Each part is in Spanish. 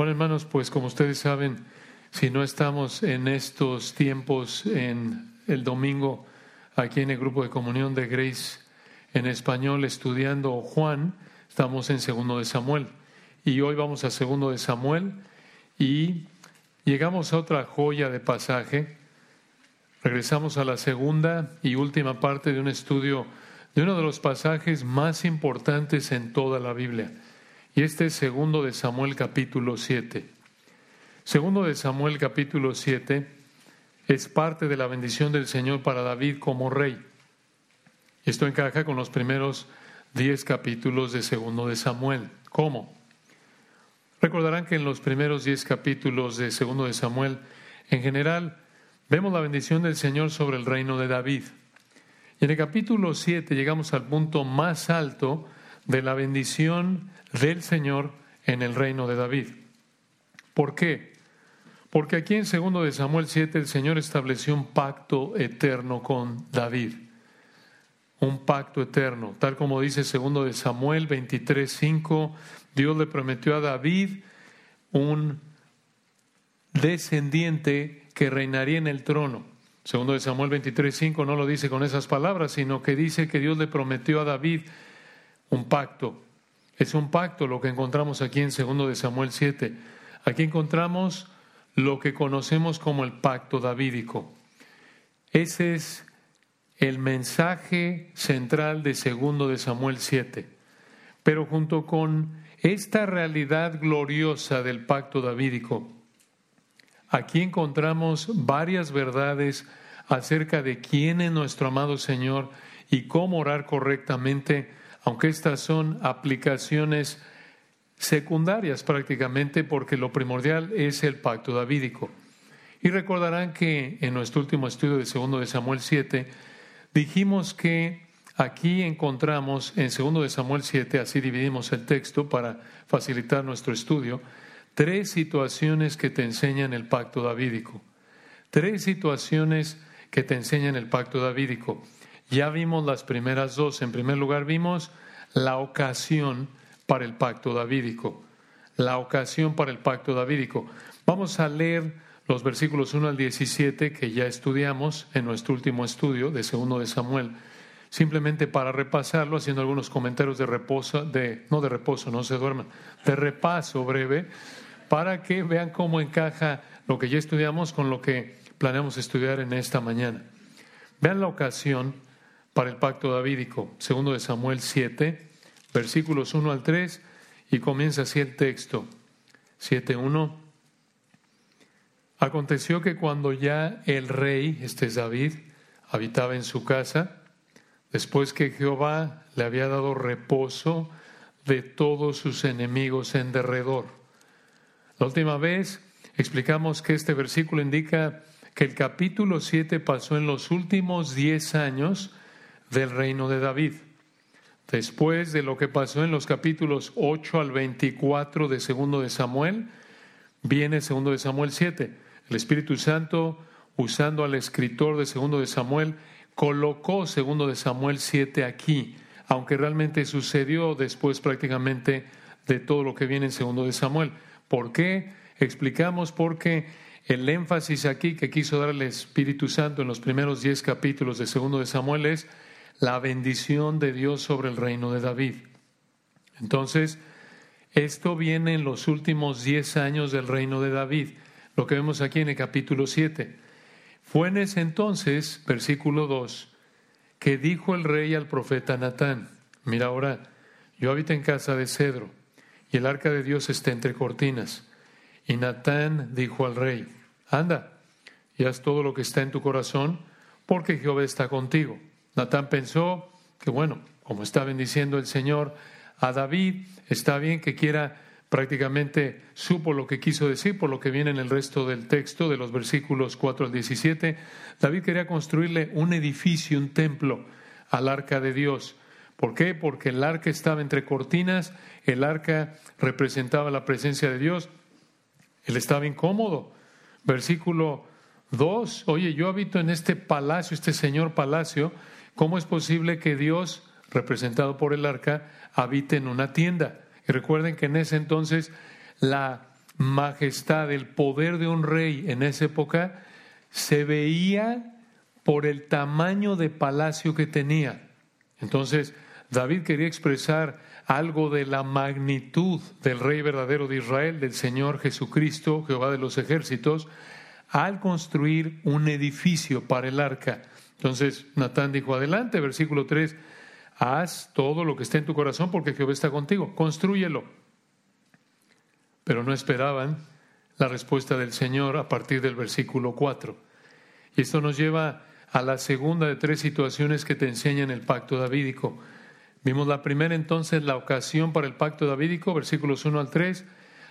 Bueno, hermanos, pues como ustedes saben, si no estamos en estos tiempos en el domingo aquí en el grupo de comunión de Grace en español estudiando Juan, estamos en segundo de Samuel. Y hoy vamos a segundo de Samuel y llegamos a otra joya de pasaje. Regresamos a la segunda y última parte de un estudio de uno de los pasajes más importantes en toda la Biblia. Y este es segundo de Samuel capítulo 7. Segundo de Samuel capítulo 7 es parte de la bendición del Señor para David como rey. Esto encaja con los primeros diez capítulos de segundo de Samuel. ¿Cómo? Recordarán que en los primeros diez capítulos de segundo de Samuel, en general, vemos la bendición del Señor sobre el reino de David. Y en el capítulo 7 llegamos al punto más alto de la bendición del Señor en el reino de David. ¿Por qué? Porque aquí en segundo de Samuel 7 el Señor estableció un pacto eterno con David. Un pacto eterno, tal como dice segundo de Samuel 23:5, Dios le prometió a David un descendiente que reinaría en el trono. Segundo de Samuel 23:5 no lo dice con esas palabras, sino que dice que Dios le prometió a David un pacto. Es un pacto lo que encontramos aquí en segundo de Samuel 7. Aquí encontramos lo que conocemos como el pacto davídico. Ese es el mensaje central de segundo de Samuel 7. Pero junto con esta realidad gloriosa del pacto davídico, aquí encontramos varias verdades acerca de quién es nuestro amado Señor y cómo orar correctamente, aunque estas son aplicaciones secundarias prácticamente porque lo primordial es el pacto davídico. Y recordarán que en nuestro último estudio de segundo de Samuel 7 dijimos que aquí encontramos en segundo de Samuel 7, así dividimos el texto para facilitar nuestro estudio, tres situaciones que te enseñan el pacto davídico. Tres situaciones que te enseñan el pacto davídico. Ya vimos las primeras dos. En primer lugar vimos la ocasión para el pacto davídico. La ocasión para el pacto davídico. Vamos a leer los versículos 1 al 17 que ya estudiamos en nuestro último estudio de segundo de Samuel, simplemente para repasarlo, haciendo algunos comentarios de reposo, de, no de reposo, no se duerman, de repaso breve, para que vean cómo encaja lo que ya estudiamos con lo que planeamos estudiar en esta mañana. Vean la ocasión para el pacto davídico, segundo de Samuel 7, versículos 1 al 3, y comienza así el texto. 7.1. Aconteció que cuando ya el rey, este es David, habitaba en su casa, después que Jehová le había dado reposo de todos sus enemigos en derredor. La última vez explicamos que este versículo indica que el capítulo 7 pasó en los últimos 10 años del reino de David. Después de lo que pasó en los capítulos 8 al 24 de segundo de Samuel, viene segundo de Samuel 7. El Espíritu Santo, usando al escritor de segundo de Samuel, colocó segundo de Samuel 7 aquí, aunque realmente sucedió después prácticamente de todo lo que viene en segundo de Samuel. ¿Por qué? Explicamos porque el énfasis aquí que quiso dar el Espíritu Santo en los primeros diez capítulos de segundo de Samuel es la bendición de Dios sobre el reino de David. Entonces, esto viene en los últimos diez años del reino de David, lo que vemos aquí en el capítulo 7. Fue en ese entonces, versículo 2, que dijo el rey al profeta Natán, mira ahora, yo habito en casa de cedro, y el arca de Dios está entre cortinas. Y Natán dijo al rey, anda, y haz todo lo que está en tu corazón, porque Jehová está contigo. Natán pensó que, bueno, como está bendiciendo el Señor a David, está bien que quiera prácticamente supo lo que quiso decir por lo que viene en el resto del texto de los versículos 4 al 17. David quería construirle un edificio, un templo al arca de Dios. ¿Por qué? Porque el arca estaba entre cortinas, el arca representaba la presencia de Dios. Él estaba incómodo. Versículo 2, oye, yo habito en este palacio, este señor palacio, ¿Cómo es posible que Dios, representado por el arca, habite en una tienda? Y recuerden que en ese entonces la majestad, el poder de un rey en esa época se veía por el tamaño de palacio que tenía. Entonces, David quería expresar algo de la magnitud del Rey verdadero de Israel, del Señor Jesucristo, Jehová de los ejércitos, al construir un edificio para el arca. Entonces Natán dijo, adelante, versículo 3, haz todo lo que esté en tu corazón porque Jehová está contigo, construyelo. Pero no esperaban la respuesta del Señor a partir del versículo 4. Y esto nos lleva a la segunda de tres situaciones que te enseñan el pacto davídico. Vimos la primera entonces, la ocasión para el pacto davídico, versículos 1 al 3.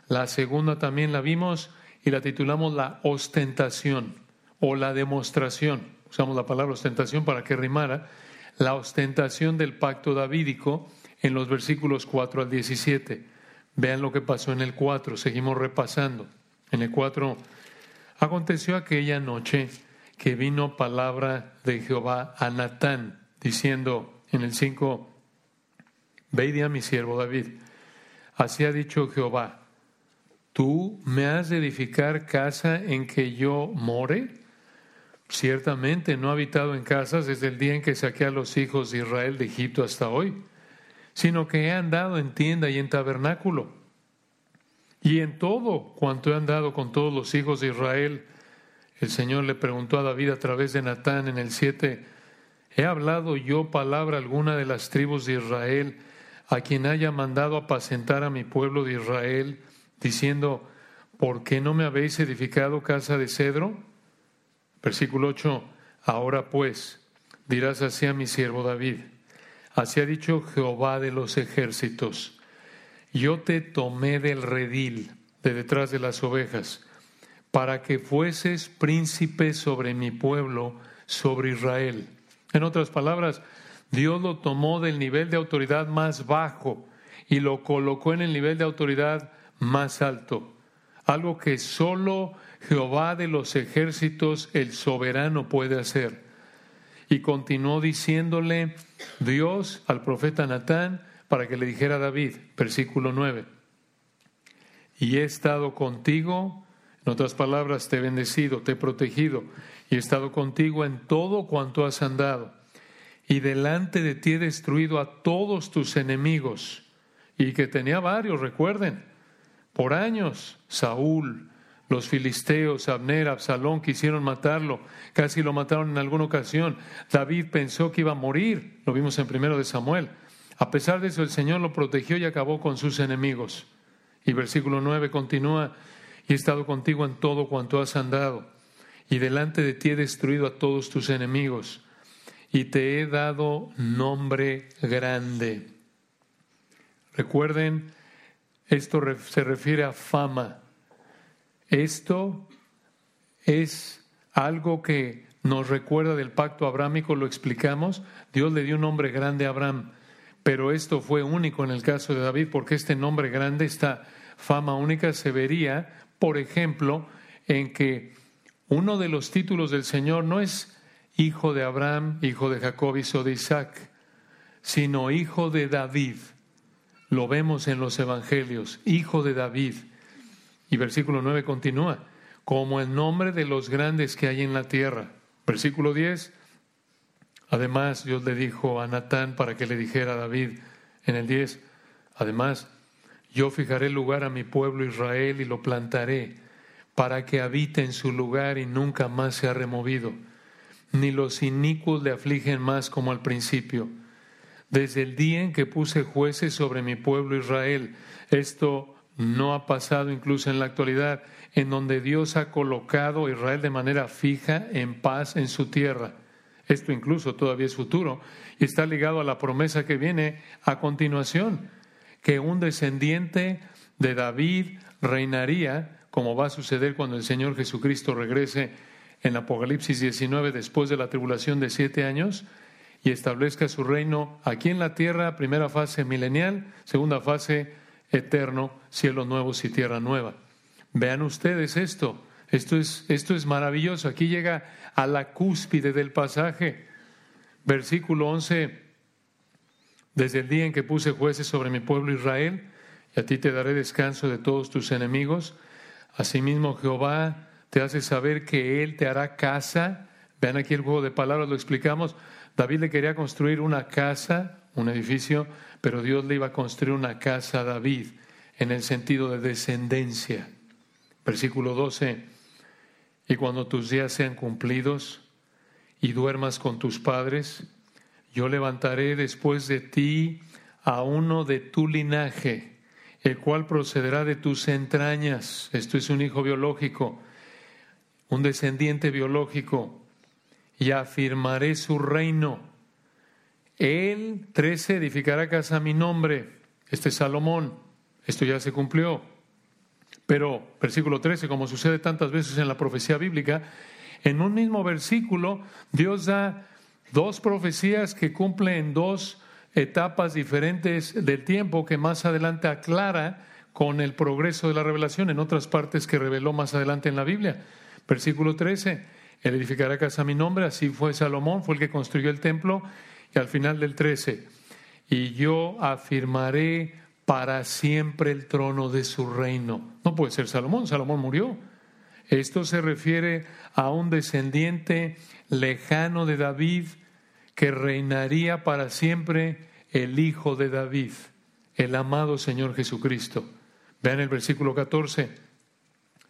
La segunda también la vimos y la titulamos la ostentación o la demostración. Usamos la palabra ostentación para que rimara. La ostentación del pacto davídico en los versículos 4 al 17. Vean lo que pasó en el 4, seguimos repasando. En el 4, aconteció aquella noche que vino palabra de Jehová a Natán, diciendo en el 5, Ve a mi siervo David. Así ha dicho Jehová, ¿tú me has de edificar casa en que yo more? Ciertamente no he habitado en casas desde el día en que saqué a los hijos de Israel de Egipto hasta hoy, sino que he andado en tienda y en tabernáculo. Y en todo cuanto he andado con todos los hijos de Israel, el Señor le preguntó a David a través de Natán en el 7, ¿he hablado yo palabra alguna de las tribus de Israel? a quien haya mandado apacentar a mi pueblo de Israel, diciendo, ¿por qué no me habéis edificado casa de cedro? Versículo 8, ahora pues dirás así a mi siervo David, así ha dicho Jehová de los ejércitos, yo te tomé del redil de detrás de las ovejas, para que fueses príncipe sobre mi pueblo, sobre Israel. En otras palabras, Dios lo tomó del nivel de autoridad más bajo y lo colocó en el nivel de autoridad más alto. Algo que solo Jehová de los ejércitos, el soberano, puede hacer. Y continuó diciéndole Dios al profeta Natán para que le dijera a David, versículo 9, y he estado contigo, en otras palabras, te he bendecido, te he protegido, y he estado contigo en todo cuanto has andado y delante de ti he destruido a todos tus enemigos. Y que tenía varios, recuerden, por años, Saúl, los filisteos, Abner, Absalón quisieron matarlo, casi lo mataron en alguna ocasión. David pensó que iba a morir, lo vimos en primero de Samuel. A pesar de eso, el Señor lo protegió y acabó con sus enemigos. Y versículo 9 continúa, y he estado contigo en todo cuanto has andado, y delante de ti he destruido a todos tus enemigos y te he dado nombre grande. Recuerden, esto se refiere a fama. Esto es algo que nos recuerda del pacto abrámico, lo explicamos. Dios le dio un nombre grande a Abraham, pero esto fue único en el caso de David, porque este nombre grande, esta fama única, se vería, por ejemplo, en que uno de los títulos del Señor no es hijo de Abraham, hijo de Jacob, hijo de Isaac, sino hijo de David. Lo vemos en los evangelios, hijo de David. Y versículo 9 continúa, como el nombre de los grandes que hay en la tierra. Versículo 10, además Dios le dijo a Natán para que le dijera a David en el 10, además, yo fijaré lugar a mi pueblo Israel y lo plantaré para que habite en su lugar y nunca más sea removido ni los inicuos le afligen más como al principio. Desde el día en que puse jueces sobre mi pueblo Israel, esto no ha pasado incluso en la actualidad, en donde Dios ha colocado a Israel de manera fija en paz en su tierra. Esto incluso todavía es futuro y está ligado a la promesa que viene a continuación, que un descendiente de David reinaría, como va a suceder cuando el Señor Jesucristo regrese en Apocalipsis 19 después de la tribulación de siete años y establezca su reino aquí en la tierra, primera fase milenial, segunda fase eterno, cielos nuevos y tierra nueva. Vean ustedes esto, esto es, esto es maravilloso, aquí llega a la cúspide del pasaje, versículo 11, desde el día en que puse jueces sobre mi pueblo Israel, y a ti te daré descanso de todos tus enemigos, Asimismo Jehová te hace saber que Él te hará casa. Vean aquí el juego de palabras, lo explicamos. David le quería construir una casa, un edificio, pero Dios le iba a construir una casa a David en el sentido de descendencia. Versículo 12. Y cuando tus días sean cumplidos y duermas con tus padres, yo levantaré después de ti a uno de tu linaje, el cual procederá de tus entrañas. Esto es un hijo biológico, un descendiente biológico, y afirmaré su reino. Él, 13, edificará casa a mi nombre. Este es Salomón. Esto ya se cumplió. Pero, versículo 13, como sucede tantas veces en la profecía bíblica, en un mismo versículo Dios da dos profecías que cumplen dos etapas diferentes del tiempo que más adelante aclara con el progreso de la revelación en otras partes que reveló más adelante en la Biblia. Versículo 13, Él edificará casa a mi nombre, así fue Salomón, fue el que construyó el templo, y al final del 13, y yo afirmaré para siempre el trono de su reino. No puede ser Salomón, Salomón murió. Esto se refiere a un descendiente lejano de David que reinaría para siempre el Hijo de David, el amado Señor Jesucristo. Vean el versículo 14.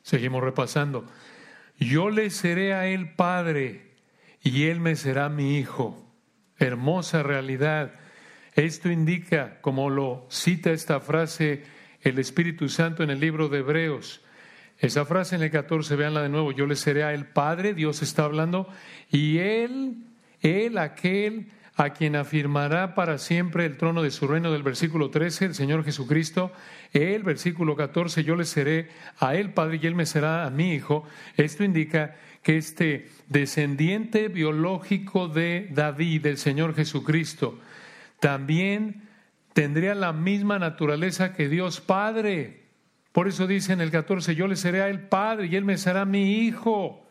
Seguimos repasando. Yo le seré a él padre y él me será mi hijo. Hermosa realidad esto indica, como lo cita esta frase el Espíritu Santo en el libro de Hebreos, esa frase en el 14, véanla de nuevo, yo le seré a el Padre, Dios está hablando, y Él, Él, aquel a quien afirmará para siempre el trono de su reino del versículo 13, el Señor Jesucristo, Él, versículo 14, yo le seré a Él Padre y Él me será a mi Hijo. Esto indica que este descendiente biológico de David, del Señor Jesucristo, también tendría la misma naturaleza que Dios Padre. Por eso dice en el 14, yo le seré a él Padre y él me será mi Hijo.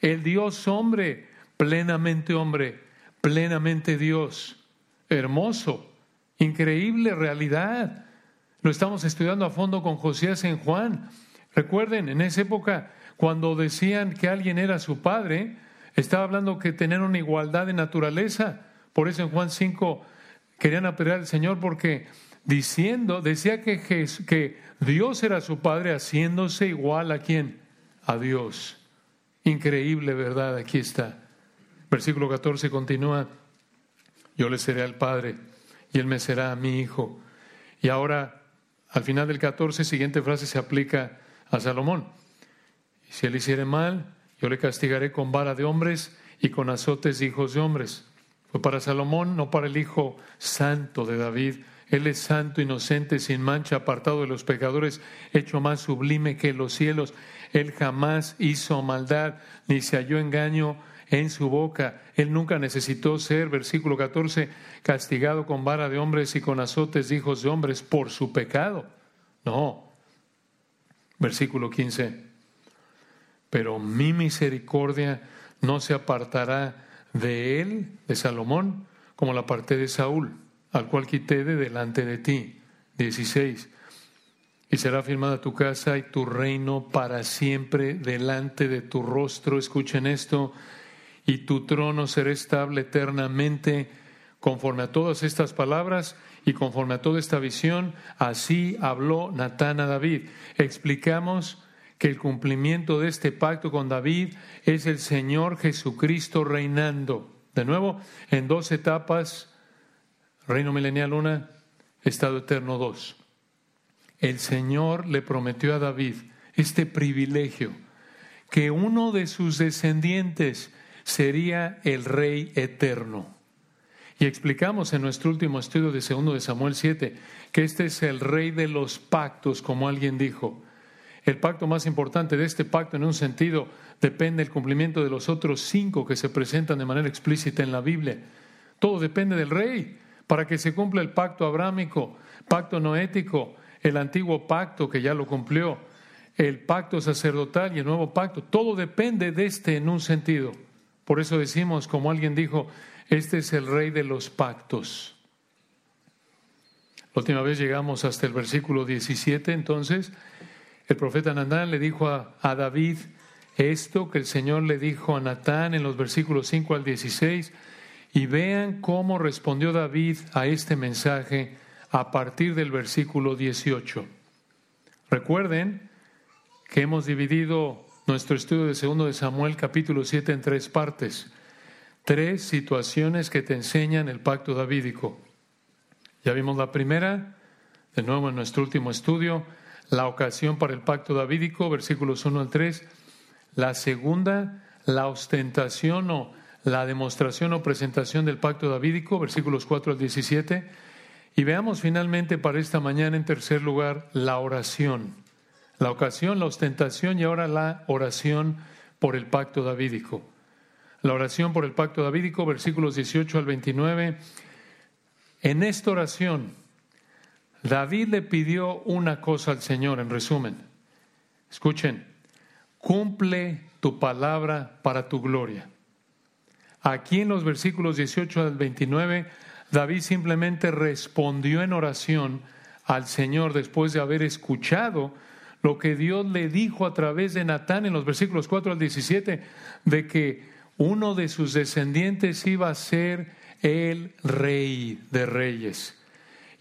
El Dios hombre, plenamente hombre, plenamente Dios. Hermoso, increíble realidad. Lo estamos estudiando a fondo con Josías en Juan. Recuerden, en esa época, cuando decían que alguien era su padre, estaba hablando que tener una igualdad de naturaleza. Por eso en Juan 5 querían apedrear al Señor porque diciendo, decía que, que Dios era su Padre haciéndose igual a quién? A Dios. Increíble, ¿verdad? Aquí está. Versículo 14 continúa, yo le seré al Padre y Él me será a mi Hijo. Y ahora, al final del 14, siguiente frase se aplica a Salomón. Si Él hiciere mal, yo le castigaré con vara de hombres y con azotes de hijos de hombres. Para Salomón, no para el Hijo Santo de David. Él es santo, inocente, sin mancha, apartado de los pecadores, hecho más sublime que los cielos. Él jamás hizo maldad, ni se halló engaño en su boca. Él nunca necesitó ser, versículo 14, castigado con vara de hombres y con azotes de hijos de hombres por su pecado. No. Versículo 15. Pero mi misericordia no se apartará de él, de Salomón, como la parte de Saúl, al cual quité de delante de ti. 16. Y será firmada tu casa y tu reino para siempre delante de tu rostro. Escuchen esto. Y tu trono será estable eternamente conforme a todas estas palabras y conforme a toda esta visión. Así habló Natán a David. Explicamos que el cumplimiento de este pacto con David es el Señor Jesucristo reinando. De nuevo, en dos etapas, reino milenial una, estado eterno dos. El Señor le prometió a David este privilegio, que uno de sus descendientes sería el rey eterno. Y explicamos en nuestro último estudio de segundo de Samuel 7 que este es el rey de los pactos, como alguien dijo el pacto más importante de este pacto en un sentido depende del cumplimiento de los otros cinco que se presentan de manera explícita en la Biblia. Todo depende del rey para que se cumpla el pacto abrámico, pacto noético, el antiguo pacto que ya lo cumplió, el pacto sacerdotal y el nuevo pacto. Todo depende de este en un sentido. Por eso decimos, como alguien dijo, este es el rey de los pactos. La última vez llegamos hasta el versículo 17, entonces, El profeta Natán le dijo a, a David esto que el Señor le dijo a Natán en los versículos 5 al 16 y vean cómo respondió David a este mensaje a partir del versículo 18. Recuerden que hemos dividido nuestro estudio de segundo de Samuel capítulo 7 en tres partes, tres situaciones que te enseñan el pacto davídico. Ya vimos la primera, de nuevo en nuestro último estudio, la ocasión para el pacto davídico, versículos 1 al 3. La segunda, la ostentación o la demostración o presentación del pacto davídico, versículos 4 al 17. Y veamos finalmente para esta mañana, en tercer lugar, la oración. La ocasión, la ostentación y ahora la oración por el pacto davídico. La oración por el pacto davídico, versículos 18 al 29. En esta oración, David le pidió una cosa al Señor, en resumen. Escuchen, cumple tu palabra para tu gloria. Aquí en los versículos 18 al 29, David simplemente respondió en oración al Señor después de haber escuchado lo que Dios le dijo a través de Natán en los versículos 4 al 17, de que uno de sus descendientes iba a ser el rey de reyes.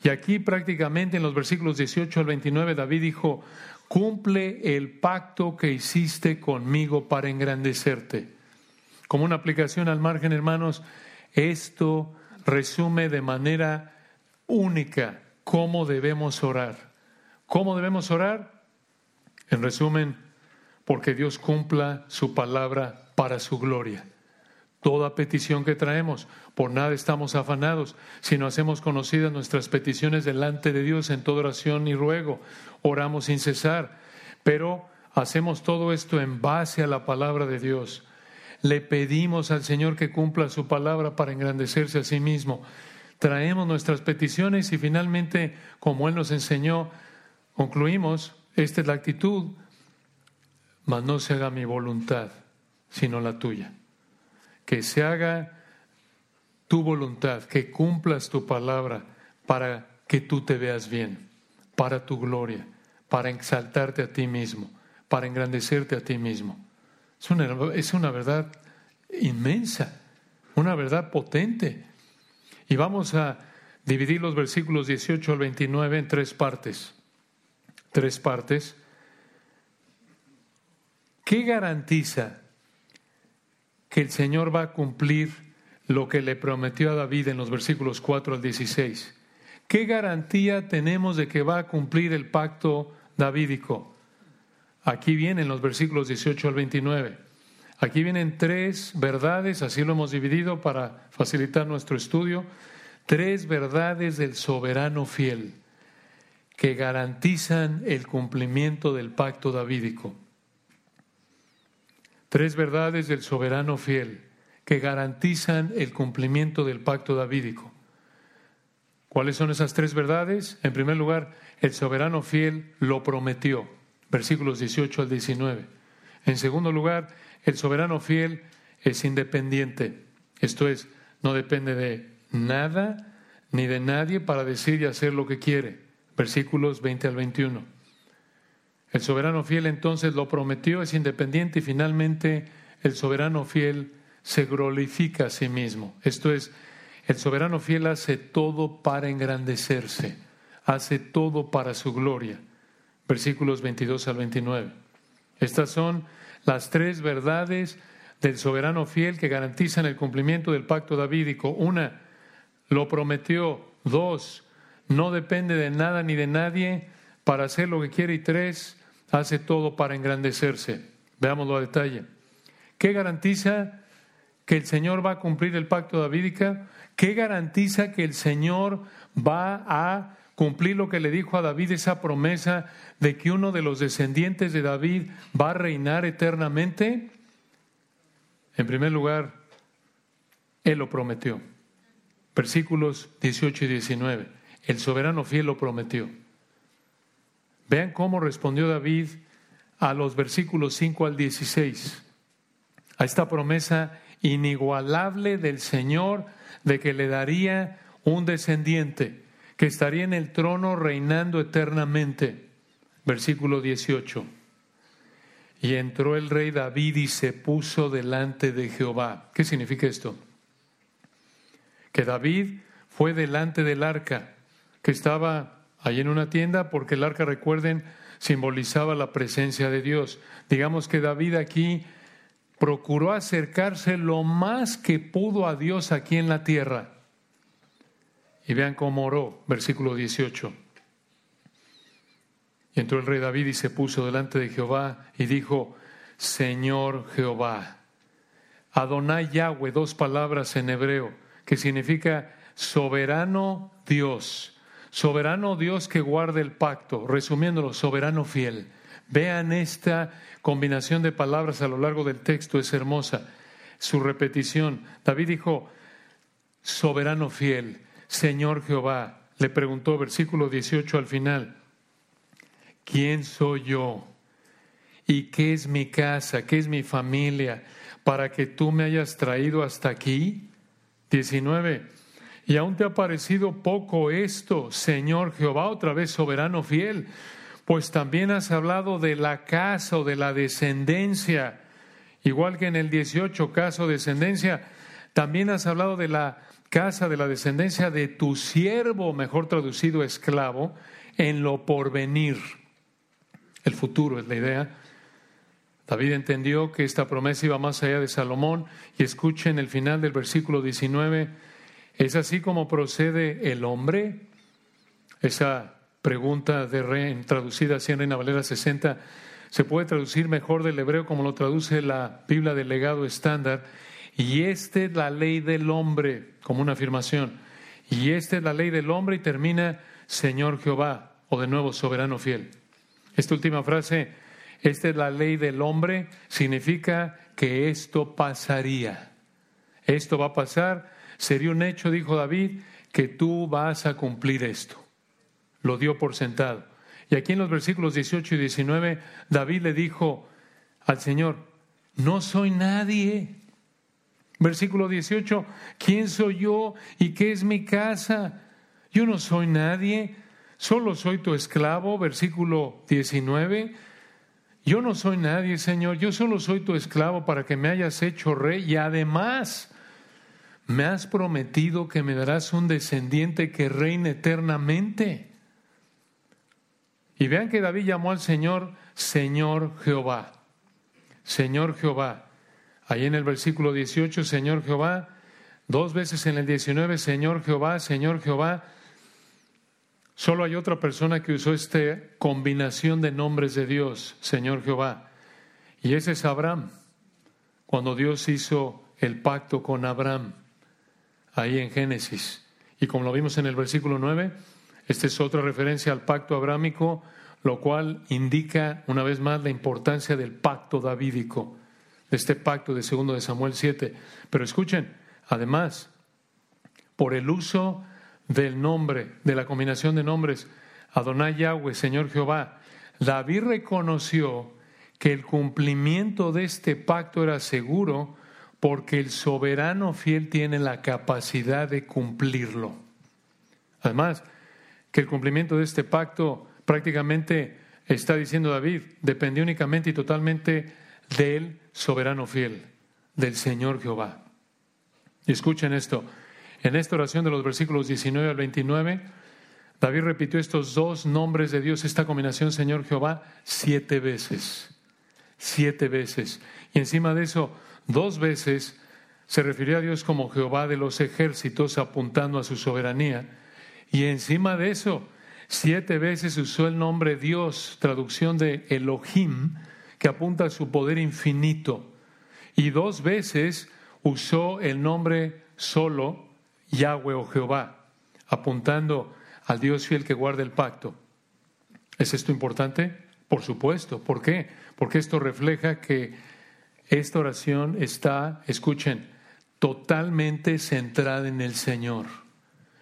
Y aquí prácticamente en los versículos 18 al 29 David dijo, cumple el pacto que hiciste conmigo para engrandecerte. Como una aplicación al margen, hermanos, esto resume de manera única cómo debemos orar. ¿Cómo debemos orar? En resumen, porque Dios cumpla su palabra para su gloria. Toda petición que traemos, por nada estamos afanados, sino hacemos conocidas nuestras peticiones delante de Dios en toda oración y ruego. Oramos sin cesar, pero hacemos todo esto en base a la palabra de Dios. Le pedimos al Señor que cumpla su palabra para engrandecerse a sí mismo. Traemos nuestras peticiones y finalmente, como Él nos enseñó, concluimos, esta es la actitud, mas no se haga mi voluntad, sino la tuya que se haga tu voluntad, que cumplas tu palabra para que tú te veas bien, para tu gloria, para exaltarte a ti mismo, para engrandecerte a ti mismo. Es una, es una verdad inmensa, una verdad potente. Y vamos a dividir los versículos 18 al 29 en tres partes. Tres partes. ¿Qué garantiza que el Señor va a cumplir lo que le prometió a David en los versículos 4 al 16. ¿Qué garantía tenemos de que va a cumplir el pacto davídico? Aquí vienen los versículos 18 al 29. Aquí vienen tres verdades, así lo hemos dividido para facilitar nuestro estudio, tres verdades del soberano fiel que garantizan el cumplimiento del pacto davídico. Tres verdades del soberano fiel que garantizan el cumplimiento del pacto davídico. ¿Cuáles son esas tres verdades? En primer lugar, el soberano fiel lo prometió, versículos 18 al 19. En segundo lugar, el soberano fiel es independiente, esto es, no depende de nada ni de nadie para decir y hacer lo que quiere, versículos 20 al 21. El soberano fiel entonces lo prometió, es independiente y finalmente el soberano fiel se glorifica a sí mismo. Esto es, el soberano fiel hace todo para engrandecerse, hace todo para su gloria. Versículos 22 al 29. Estas son las tres verdades del soberano fiel que garantizan el cumplimiento del pacto davídico. Una, lo prometió. Dos, no depende de nada ni de nadie para hacer lo que quiere. Y tres, hace todo para engrandecerse. Veámoslo a detalle. ¿Qué garantiza que el Señor va a cumplir el pacto davídico? ¿Qué garantiza que el Señor va a cumplir lo que le dijo a David, esa promesa de que uno de los descendientes de David va a reinar eternamente? En primer lugar, Él lo prometió. Versículos 18 y 19. El soberano fiel lo prometió. Vean cómo respondió David a los versículos 5 al 16, a esta promesa inigualable del Señor de que le daría un descendiente que estaría en el trono reinando eternamente. versículo 18. Y entró el rey David y se puso delante de Jehová. ¿Qué significa esto? Que David fue delante del arca, que estaba ahí en una tienda, porque el arca, recuerden, simbolizaba la presencia de Dios. Digamos que David aquí procuró acercarse lo más que pudo a Dios aquí en la tierra. Y vean cómo oró, versículo 18. Y entró el rey David y se puso delante de Jehová y dijo, Señor Jehová. Adonai Yahweh, dos palabras en hebreo, que significa soberano Dios. Soberano Dios que guarda el pacto, resumiéndolo, soberano fiel. Vean esta combinación de palabras a lo largo del texto, es hermosa. Su repetición. David dijo, soberano fiel, Señor Jehová. Le preguntó, versículo 18 al final, ¿quién soy yo? ¿Y qué es mi casa? ¿Qué es mi familia? Para que tú me hayas traído hasta aquí. 19. Y aún te ha parecido poco esto, Señor Jehová, otra vez soberano fiel, pues también has hablado de la casa o de la descendencia, igual que en el 18 caso descendencia, también has hablado de la casa de la descendencia de tu siervo, mejor traducido esclavo, en lo porvenir. El futuro es la idea. David entendió que esta promesa iba más allá de Salomón y escuchen el final del versículo 19. ¿Es así como procede el hombre? Esa pregunta de traducida así en Reina Valera 60, se puede traducir mejor del hebreo como lo traduce la Biblia del legado estándar. Y esta es la ley del hombre, como una afirmación. Y esta es la ley del hombre y termina Señor Jehová, o de nuevo soberano fiel. Esta última frase, esta es la ley del hombre, significa que esto pasaría. Esto va a pasar, sería un hecho, dijo David, que tú vas a cumplir esto. Lo dio por sentado. Y aquí en los versículos 18 y 19, David le dijo al Señor, no soy nadie. Versículo 18, ¿quién soy yo y qué es mi casa? Yo no soy nadie, solo soy tu esclavo. Versículo 19, yo no soy nadie, Señor, yo solo soy tu esclavo para que me hayas hecho rey y además me has prometido que me darás un descendiente que reine eternamente. Y vean que David llamó al Señor Señor Jehová. Señor Jehová. Ahí en el versículo 18, Señor Jehová. Dos veces en el 19, Señor Jehová, Señor Jehová. Solo hay otra persona que usó esta combinación de nombres de Dios, Señor Jehová. Y ese es Abraham, cuando Dios hizo el pacto con Abraham, ahí en Génesis. Y como lo vimos en el versículo 9, esta es otra referencia al pacto abrámico, lo cual indica una vez más la importancia del pacto davídico, de este pacto de segundo de Samuel 7. Pero escuchen, además, por el uso del nombre, de la combinación de nombres, Adonai Yahweh, Señor Jehová, David reconoció que el cumplimiento de este pacto era seguro porque el soberano fiel tiene la capacidad de cumplirlo. Además, que el cumplimiento de este pacto prácticamente está diciendo David, depende únicamente y totalmente del soberano fiel, del Señor Jehová. Y escuchen esto, en esta oración de los versículos 19 al 29, David repitió estos dos nombres de Dios, esta combinación Señor Jehová, siete veces. Siete veces. Y encima de eso, dos veces se refirió a Dios como Jehová de los ejércitos, apuntando a su soberanía. Y encima de eso, siete veces usó el nombre Dios, traducción de Elohim, que apunta a su poder infinito. Y dos veces usó el nombre solo Yahweh o Jehová, apuntando al Dios fiel que guarda el pacto. ¿Es esto importante? Por supuesto. ¿Por qué? Porque esto refleja que esta oración está, escuchen, totalmente centrada en el Señor.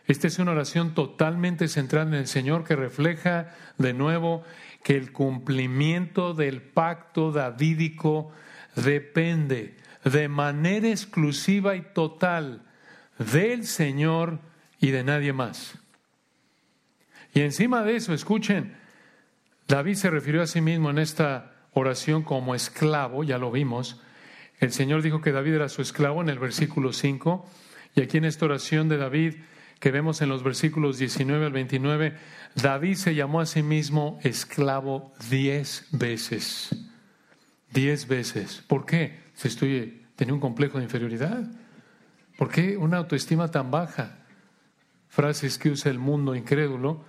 Esta es una oración totalmente centrada en el Señor que refleja de nuevo que el cumplimiento del pacto davídico depende de manera exclusiva y total del Señor y de nadie más. Y encima de eso, escuchen, David se refirió a sí mismo en esta oración como esclavo, ya lo vimos. El Señor dijo que David era su esclavo en el versículo 5. Y aquí en esta oración de David, que vemos en los versículos 19 al 29, David se llamó a sí mismo esclavo diez veces. Diez veces. ¿Por qué? Se estoy, tenía un complejo de inferioridad. ¿Por qué una autoestima tan baja? Frases que usa el mundo incrédulo,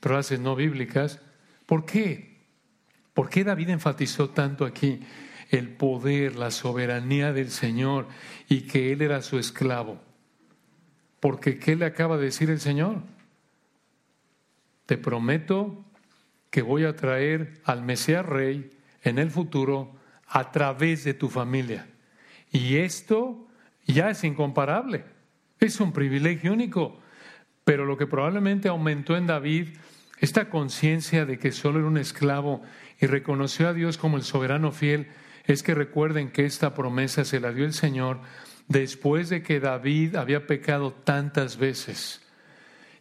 frases no bíblicas. ¿Por qué? ¿Por qué David enfatizó tanto aquí el poder, la soberanía del Señor y que Él era su esclavo? Porque ¿qué le acaba de decir el Señor? Te prometo que voy a traer al Mesías Rey en el futuro a través de tu familia. Y esto ya es incomparable. Es un privilegio único. Pero lo que probablemente aumentó en David, esta conciencia de que solo era un esclavo y reconoció a Dios como el soberano fiel, es que recuerden que esta promesa se la dio el Señor después de que David había pecado tantas veces.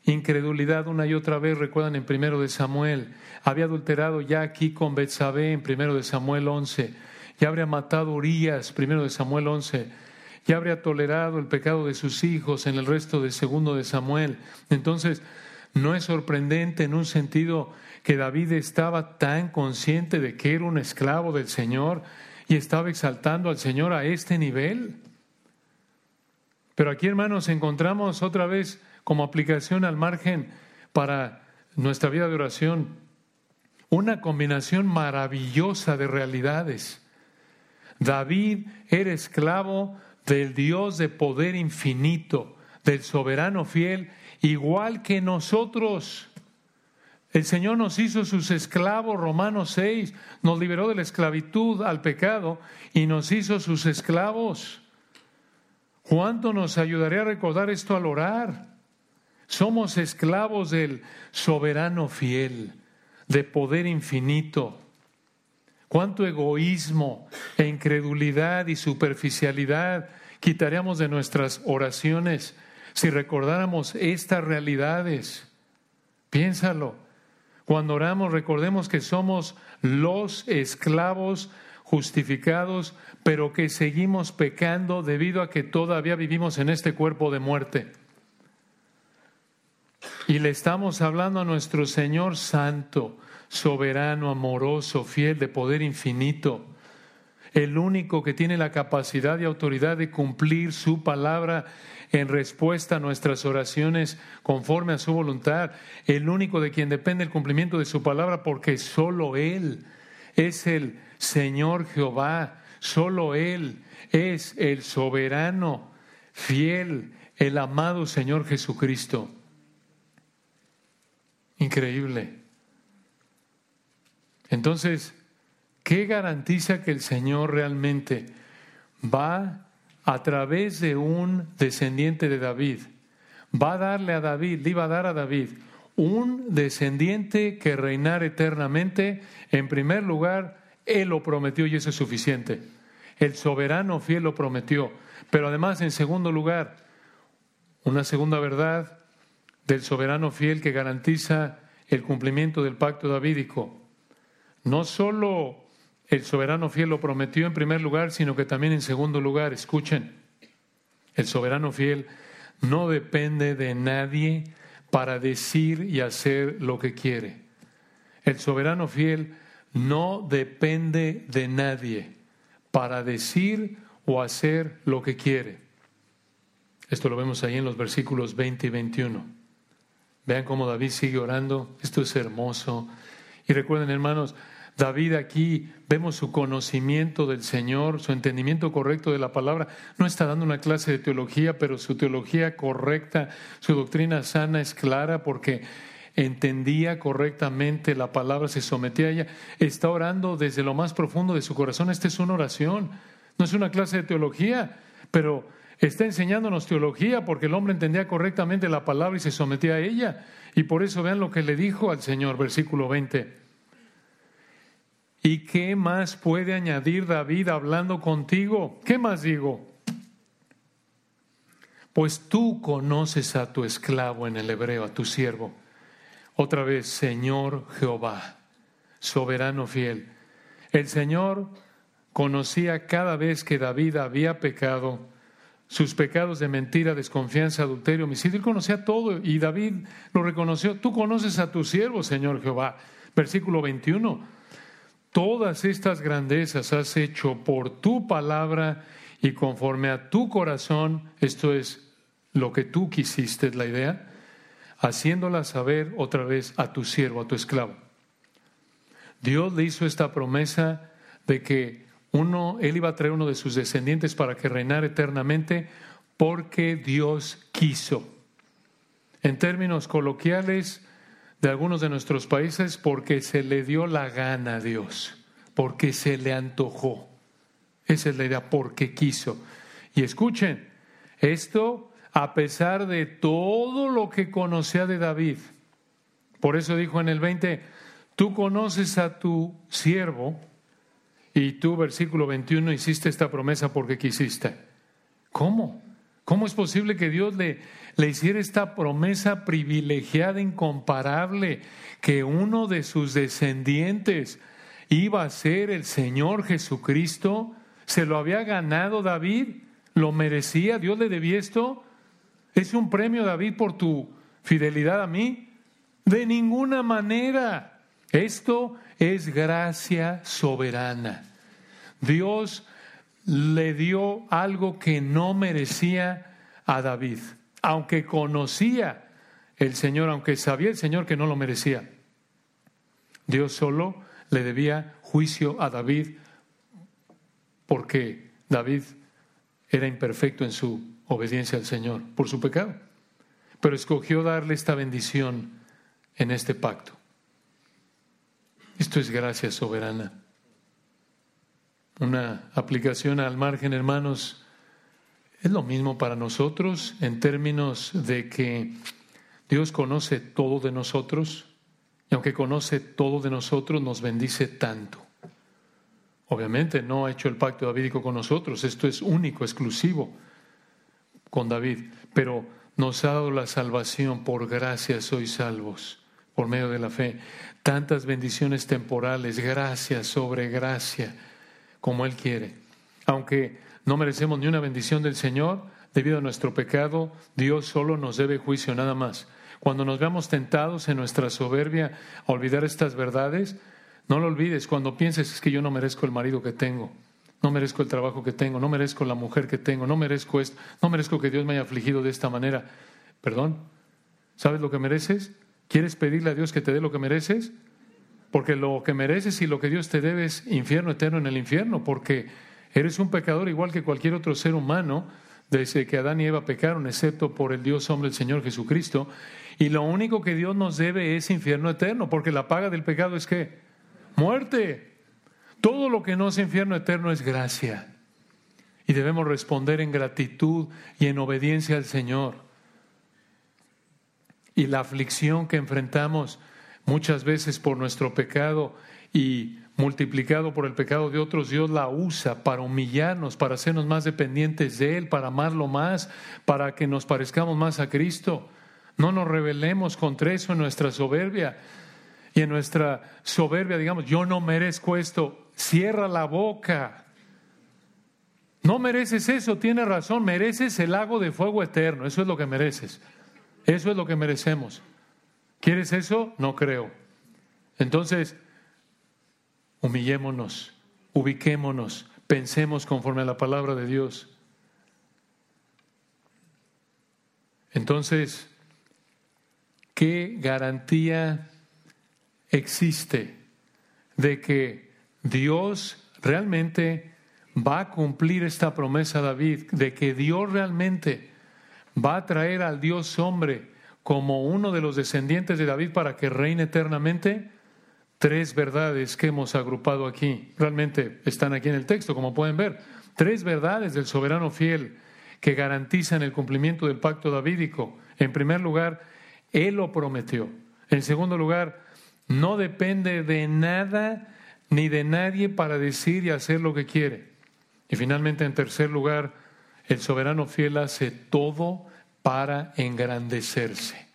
Incredulidad una y otra vez, recuerdan en primero de Samuel, había adulterado ya aquí con Betsabé en primero de Samuel 11, ya habría matado Urias, primero de Samuel 11, ya habría tolerado el pecado de sus hijos en el resto de segundo de Samuel. Entonces, no es sorprendente en un sentido que David estaba tan consciente de que era un esclavo del Señor y estaba exaltando al Señor a este nivel. Pero aquí, hermanos, encontramos otra vez como aplicación al margen para nuestra vida de oración una combinación maravillosa de realidades. David era esclavo del Dios de poder infinito, del soberano fiel, igual que nosotros. El Señor nos hizo sus esclavos, Romanos 6, nos liberó de la esclavitud al pecado y nos hizo sus esclavos. ¿Cuánto nos ayudaría a recordar esto al orar? Somos esclavos del soberano fiel, de poder infinito. Cuánto egoísmo e incredulidad y superficialidad quitaríamos de nuestras oraciones si recordáramos estas realidades. Piénsalo. Cuando oramos, recordemos que somos los esclavos justificados, pero que seguimos pecando debido a que todavía vivimos en este cuerpo de muerte. Y le estamos hablando a nuestro Señor Santo, soberano, amoroso, fiel, de poder infinito, el único que tiene la capacidad y autoridad de cumplir su palabra en respuesta a nuestras oraciones conforme a su voluntad, el único de quien depende el cumplimiento de su palabra, porque solo Él es el Señor Jehová, solo Él es el soberano, fiel, el amado Señor Jesucristo. Increíble. Entonces, ¿qué garantiza que el Señor realmente va a través de un descendiente de David? Va a darle a David, le iba a dar a David un descendiente que reinar eternamente. En primer lugar, Él lo prometió y eso es suficiente. El soberano fiel lo prometió. Pero además, en segundo lugar, una segunda verdad del soberano fiel que garantiza el cumplimiento del pacto davídico. No solo el soberano fiel lo prometió en primer lugar, sino que también en segundo lugar, escuchen, el soberano fiel no depende de nadie para decir y hacer lo que quiere. El soberano fiel no depende de nadie para decir o hacer lo que quiere. Esto lo vemos ahí en los versículos 20 y 21. Vean cómo David sigue orando. Esto es hermoso. Y recuerden, hermanos, David aquí vemos su conocimiento del Señor, su entendimiento correcto de la palabra. No está dando una clase de teología, pero su teología correcta, su doctrina sana es clara porque entendía correctamente la palabra, se sometía a ella. Está orando desde lo más profundo de su corazón. Esta es una oración, no es una clase de teología, pero está enseñándonos teología porque el hombre entendía correctamente la palabra y se sometía a ella. Y por eso vean lo que le dijo al Señor, versículo 20. ¿Y qué más puede añadir David hablando contigo? ¿Qué más digo? Pues tú conoces a tu esclavo en el hebreo, a tu siervo. Otra vez, Señor Jehová, soberano fiel. El Señor conocía cada vez que David había pecado, sus pecados de mentira, desconfianza, adulterio, homicidio. Él conocía todo y David lo reconoció. Tú conoces a tu siervo, Señor Jehová. Versículo 21. Todas estas grandezas has hecho por tu palabra y conforme a tu corazón, esto es lo que tú quisiste, la idea, haciéndola saber otra vez a tu siervo, a tu esclavo. Dios le hizo esta promesa de que uno, él iba a traer uno de sus descendientes para que reinara eternamente porque Dios quiso. En términos coloquiales de algunos de nuestros países, porque se le dio la gana a Dios, porque se le antojó. Esa es la idea, porque quiso. Y escuchen, esto a pesar de todo lo que conocía de David. Por eso dijo en el 20, tú conoces a tu siervo y tú, versículo 21, hiciste esta promesa porque quisiste. ¿Cómo? ¿Cómo es posible que Dios le, le hiciera esta promesa privilegiada, incomparable, que uno de sus descendientes iba a ser el Señor Jesucristo? ¿Se lo había ganado David? ¿Lo merecía? ¿Dios le debía esto? ¿Es un premio, David, por tu fidelidad a mí? De ninguna manera. Esto es gracia soberana. Dios le dio algo que no merecía a David, aunque conocía el Señor, aunque sabía el Señor que no lo merecía. Dios solo le debía juicio a David porque David era imperfecto en su obediencia al Señor por su pecado, pero escogió darle esta bendición en este pacto. Esto es gracia soberana. Una aplicación al margen, hermanos, es lo mismo para nosotros en términos de que Dios conoce todo de nosotros y aunque conoce todo de nosotros, nos bendice tanto. Obviamente no ha hecho el pacto davídico con nosotros, esto es único, exclusivo con David, pero nos ha dado la salvación, por gracia sois salvos, por medio de la fe. Tantas bendiciones temporales, gracia sobre gracia, como Él quiere. Aunque no merecemos ni una bendición del Señor, debido a nuestro pecado, Dios solo nos debe juicio, nada más. Cuando nos veamos tentados en nuestra soberbia a olvidar estas verdades, no lo olvides cuando pienses es que yo no merezco el marido que tengo, no merezco el trabajo que tengo, no merezco la mujer que tengo, no merezco esto, no merezco que Dios me haya afligido de esta manera. Perdón, ¿sabes lo que mereces? ¿Quieres pedirle a Dios que te dé lo que mereces? Porque lo que mereces y lo que Dios te debe es infierno eterno en el infierno, porque eres un pecador igual que cualquier otro ser humano desde que Adán y Eva pecaron, excepto por el Dios hombre, el Señor Jesucristo. Y lo único que Dios nos debe es infierno eterno, porque la paga del pecado es que muerte. Todo lo que no es infierno eterno es gracia. Y debemos responder en gratitud y en obediencia al Señor. Y la aflicción que enfrentamos muchas veces por nuestro pecado y multiplicado por el pecado de otros, Dios la usa para humillarnos, para hacernos más dependientes de Él, para amarlo más, para que nos parezcamos más a Cristo. No nos rebelemos contra eso en nuestra soberbia. Y en nuestra soberbia, digamos, yo no merezco esto cierra la boca. No mereces eso, tienes razón, mereces el lago de fuego eterno, eso es lo que mereces, eso es lo que merecemos. ¿Quieres eso? No creo. Entonces, humillémonos, ubiquémonos, pensemos conforme a la palabra de Dios. Entonces, ¿qué garantía existe de que Dios realmente va a cumplir esta promesa David de que Dios realmente va a traer al Dios hombre como uno de los descendientes de David para que reine eternamente? Tres verdades que hemos agrupado aquí. Realmente están aquí en el texto, como pueden ver. Tres verdades del soberano fiel que garantizan el cumplimiento del pacto davídico. En primer lugar, Él lo prometió. En segundo lugar, no depende de nada ni de nadie para decir y hacer lo que quiere. Y finalmente, en tercer lugar, el soberano fiel hace todo para engrandecerse.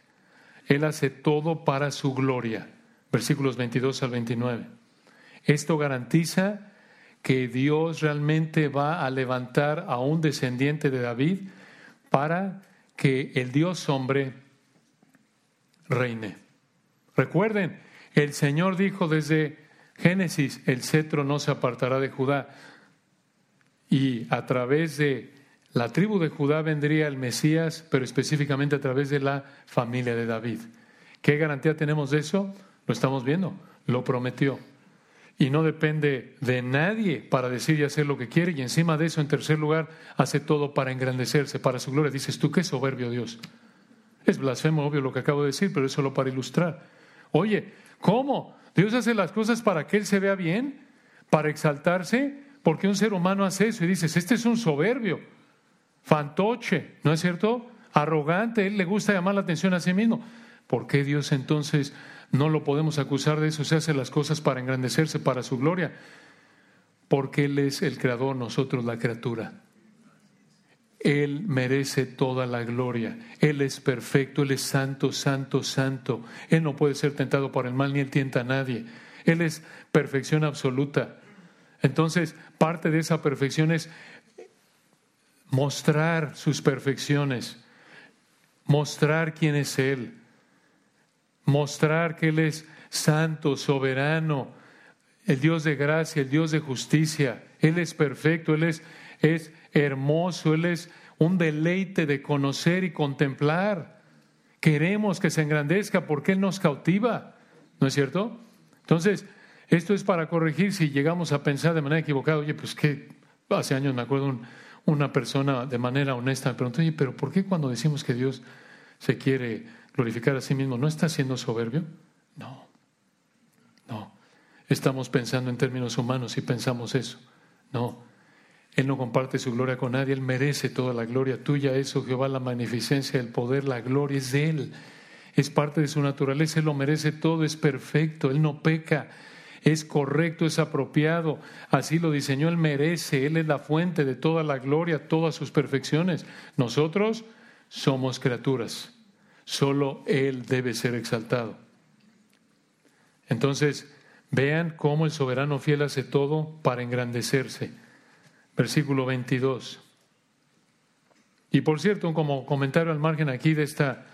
Él hace todo para su gloria. Versículos 22 al 29. Esto garantiza que Dios realmente va a levantar a un descendiente de David para que el Dios hombre reine. Recuerden, el Señor dijo desde Génesis, el cetro no se apartará de Judá. Y a través de la tribu de Judá vendría el Mesías, pero específicamente a través de la familia de David. ¿Qué garantía tenemos de eso? Lo estamos viendo, lo prometió. Y no depende de nadie para decir y hacer lo que quiere. Y encima de eso, en tercer lugar, hace todo para engrandecerse, para su gloria. Dices tú, qué soberbio Dios. Es blasfemo, obvio lo que acabo de decir, pero es solo para ilustrar. Oye, ¿cómo? Dios hace las cosas para que Él se vea bien, para exaltarse, porque un ser humano hace eso y dices, este es un soberbio, fantoche, ¿no es cierto? Arrogante, Él le gusta llamar la atención a sí mismo. ¿Por qué Dios entonces no lo podemos acusar de eso? Se hace las cosas para engrandecerse, para su gloria. Porque Él es el creador, nosotros la criatura. Él merece toda la gloria. Él es perfecto, Él es santo, santo, santo. Él no puede ser tentado por el mal ni Él tienta a nadie. Él es perfección absoluta. Entonces, parte de esa perfección es mostrar sus perfecciones, mostrar quién es Él, mostrar que Él es santo, soberano, el Dios de gracia, el Dios de justicia. Él es perfecto, Él es, es hermoso, Él es un deleite de conocer y contemplar. Queremos que se engrandezca porque Él nos cautiva, ¿no es cierto? Entonces, esto es para corregir si llegamos a pensar de manera equivocada, oye, pues que hace años me acuerdo una persona de manera honesta me preguntó, oye, pero ¿por qué cuando decimos que Dios se quiere glorificar a sí mismo, no está siendo soberbio? No, no. Estamos pensando en términos humanos y pensamos eso. No, él no comparte su gloria con nadie, Él merece toda la gloria tuya. Eso, Jehová, la magnificencia, el poder, la gloria es de Él. Es parte de su naturaleza, Él lo merece todo, es perfecto, Él no peca, es correcto, es apropiado. Así lo diseñó, Él merece, Él es la fuente de toda la gloria, todas sus perfecciones. Nosotros somos criaturas, solo Él debe ser exaltado. Entonces, vean cómo el soberano fiel hace todo para engrandecerse versículo 22. Y por cierto, como comentario al margen aquí de, esta,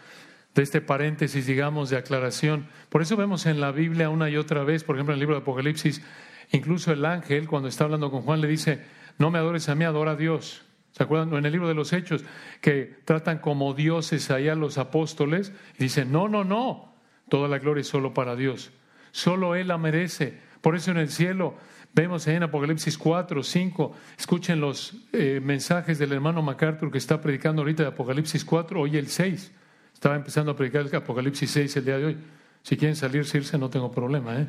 de este paréntesis, digamos, de aclaración, por eso vemos en la Biblia una y otra vez, por ejemplo, en el libro de Apocalipsis, incluso el ángel, cuando está hablando con Juan, le dice, no me adores a mí, adora a Dios. ¿Se acuerdan? En el libro de los Hechos, que tratan como dioses allá los apóstoles, y dicen, no, no, no, toda la gloria es solo para Dios. Solo Él la merece. Por eso en el cielo Vemos en Apocalipsis 4, 5, escuchen los eh, mensajes del hermano MacArthur que está predicando ahorita de Apocalipsis 4, hoy el 6. Estaba empezando a predicar el Apocalipsis 6 el día de hoy. Si quieren salir, irse, no tengo problema. ¿eh?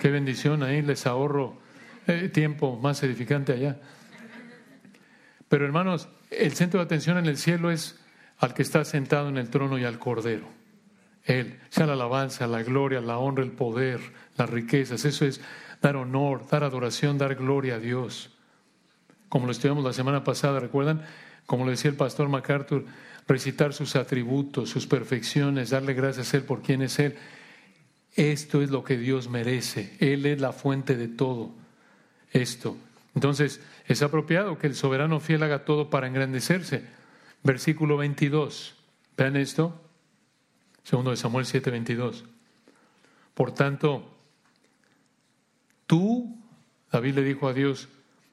Qué bendición ahí, les ahorro eh, tiempo más edificante allá. Pero hermanos, el centro de atención en el cielo es al que está sentado en el trono y al Cordero. Él, sea la alabanza, la gloria, la honra, el poder, las riquezas. Eso es dar honor, dar adoración, dar gloria a Dios. Como lo estudiamos la semana pasada, ¿recuerdan? Como lo decía el pastor MacArthur, recitar sus atributos, sus perfecciones, darle gracias a Él por quien es Él. Esto es lo que Dios merece. Él es la fuente de todo esto. Entonces, es apropiado que el soberano fiel haga todo para engrandecerse. Versículo 22. Vean esto. Segundo de Samuel 7, 22. Por tanto, Tú, David le dijo a Dios,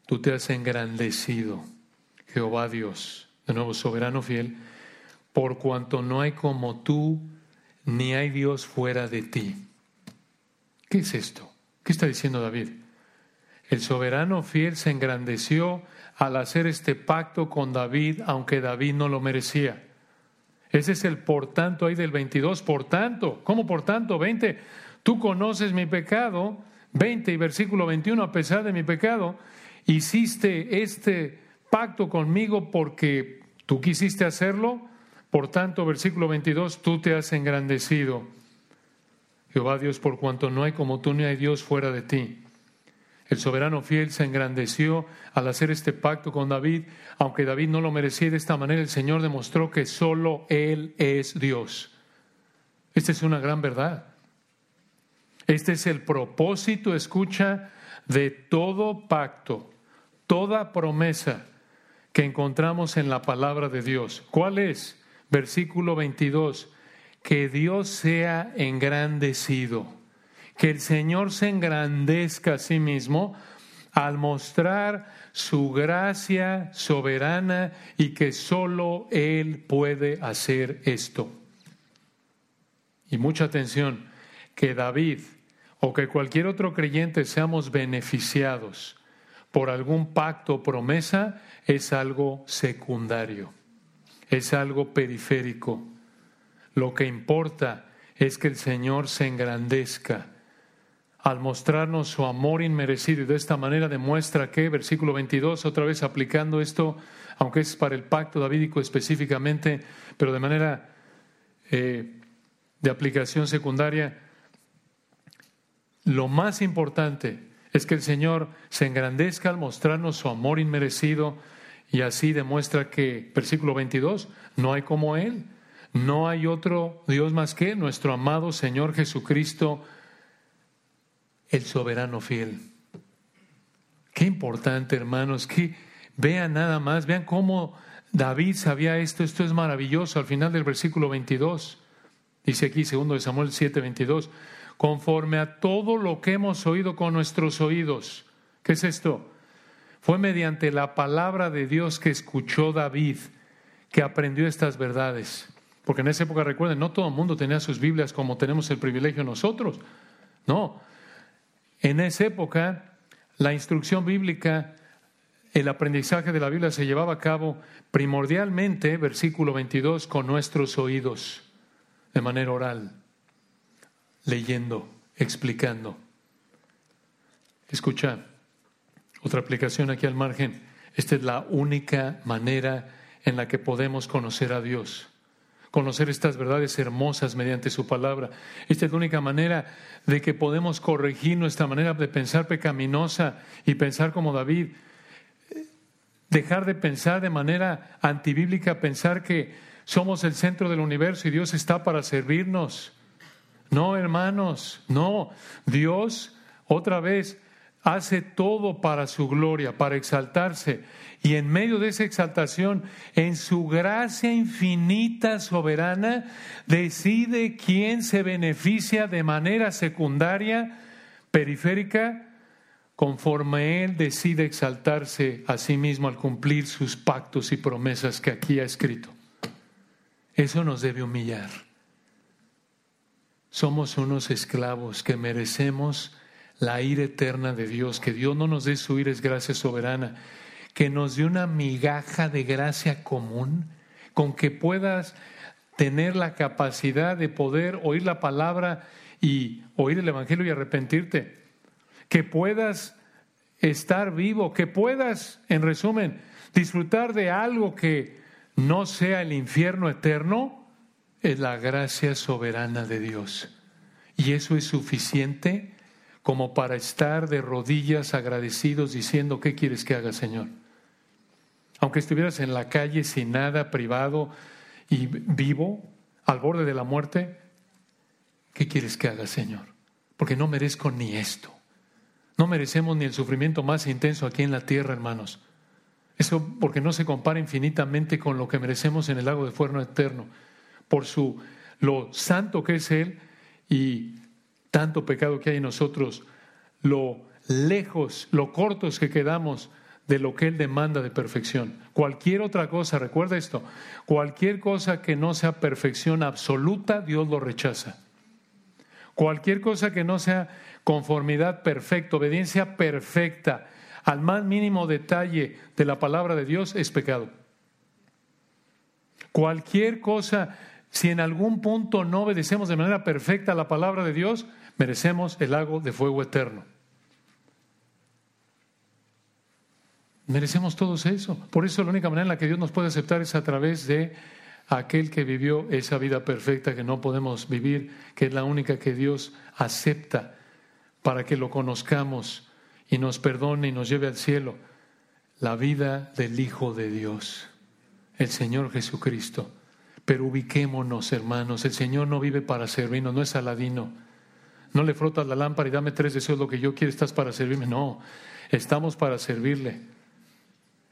tú te has engrandecido, Jehová Dios, de nuevo soberano fiel, por cuanto no hay como tú, ni hay Dios fuera de ti. ¿Qué es esto? ¿Qué está diciendo David? El soberano fiel se engrandeció al hacer este pacto con David, aunque David no lo merecía. Ese es el por tanto ahí del 22. Por tanto, ¿cómo por tanto? 20. Tú conoces mi pecado 20 y versículo 21, a pesar de mi pecado, hiciste este pacto conmigo porque tú quisiste hacerlo, por tanto, versículo 22, tú te has engrandecido. Jehová Dios, por cuanto no hay como tú ni hay Dios fuera de ti. El soberano fiel se engrandeció al hacer este pacto con David, aunque David no lo merecía de esta manera, el Señor demostró que solo Él es Dios. Esta es una gran verdad. Este es el propósito, escucha, de todo pacto, toda promesa que encontramos en la palabra de Dios. ¿Cuál es? Versículo 22. Que Dios sea engrandecido, que el Señor se engrandezca a sí mismo al mostrar su gracia soberana y que solo Él puede hacer esto. Y mucha atención, que David o que cualquier otro creyente seamos beneficiados por algún pacto o promesa es algo secundario, es algo periférico. Lo que importa es que el Señor se engrandezca al mostrarnos su amor inmerecido y de esta manera demuestra que, versículo 22, otra vez aplicando esto, aunque es para el pacto davídico específicamente, pero de manera eh, de aplicación secundaria, lo más importante es que el Señor se engrandezca al mostrarnos su amor inmerecido y así demuestra que, versículo 22, no hay como Él, no hay otro Dios más que nuestro amado Señor Jesucristo, el soberano fiel. Qué importante, hermanos, que vean nada más, vean cómo David sabía esto, esto es maravilloso. Al final del versículo 22, dice aquí, segundo de Samuel 7, 22, conforme a todo lo que hemos oído con nuestros oídos. ¿Qué es esto? Fue mediante la palabra de Dios que escuchó David que aprendió estas verdades. Porque en esa época, recuerden, no todo el mundo tenía sus Biblias como tenemos el privilegio nosotros. No, en esa época, la instrucción bíblica, el aprendizaje de la Biblia se llevaba a cabo primordialmente, versículo 22, con nuestros oídos, de manera oral, leyendo, explicando. Escucha, otra aplicación aquí al margen. Esta es la única manera en la que podemos conocer a Dios conocer estas verdades hermosas mediante su palabra. Esta es la única manera de que podemos corregir nuestra manera de pensar pecaminosa y pensar como David. Dejar de pensar de manera antibíblica, pensar que somos el centro del universo y Dios está para servirnos. No, hermanos, no. Dios, otra vez, hace todo para su gloria, para exaltarse. Y en medio de esa exaltación, en su gracia infinita, soberana, decide quién se beneficia de manera secundaria, periférica, conforme Él decide exaltarse a sí mismo al cumplir sus pactos y promesas que aquí ha escrito. Eso nos debe humillar. Somos unos esclavos que merecemos la ira eterna de Dios, que Dios no nos dé su ira es gracia soberana. Que nos dé una migaja de gracia común, con que puedas tener la capacidad de poder oír la palabra y oír el Evangelio y arrepentirte, que puedas estar vivo, que puedas, en resumen, disfrutar de algo que no sea el infierno eterno, es la gracia soberana de Dios. Y eso es suficiente como para estar de rodillas agradecidos diciendo, ¿qué quieres que haga, Señor? aunque estuvieras en la calle sin nada, privado y vivo, al borde de la muerte, ¿qué quieres que haga, Señor? Porque no merezco ni esto. No merecemos ni el sufrimiento más intenso aquí en la tierra, hermanos. Eso porque no se compara infinitamente con lo que merecemos en el lago de fuego eterno, por su lo santo que es Él y tanto pecado que hay en nosotros, lo lejos, lo cortos que quedamos de lo que Él demanda de perfección. Cualquier otra cosa, recuerda esto, cualquier cosa que no sea perfección absoluta, Dios lo rechaza. Cualquier cosa que no sea conformidad perfecta, obediencia perfecta, al más mínimo detalle de la palabra de Dios es pecado. Cualquier cosa, si en algún punto no obedecemos de manera perfecta a la palabra de Dios, merecemos el lago de fuego eterno. Merecemos todos eso. Por eso la única manera en la que Dios nos puede aceptar es a través de aquel que vivió esa vida perfecta que no podemos vivir, que es la única que Dios acepta para que lo conozcamos y nos perdone y nos lleve al cielo. La vida del Hijo de Dios, el Señor Jesucristo. Pero ubiquémonos, hermanos, el Señor no vive para servirnos, no es aladino. No le frotas la lámpara y dame tres deseos lo que yo quiero, estás para servirme. No, estamos para servirle.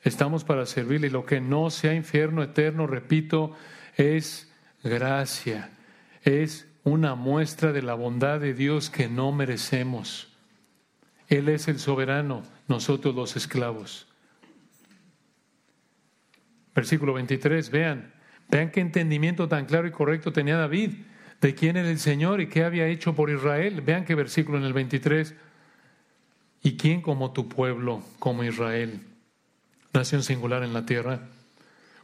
Estamos para servirle. Y lo que no sea infierno eterno, repito, es gracia. Es una muestra de la bondad de Dios que no merecemos. Él es el soberano, nosotros los esclavos. Versículo 23, vean, vean qué entendimiento tan claro y correcto tenía David de quién era el Señor y qué había hecho por Israel. Vean qué versículo en el 23. ¿Y quién como tu pueblo, como Israel? Nación singular en la tierra.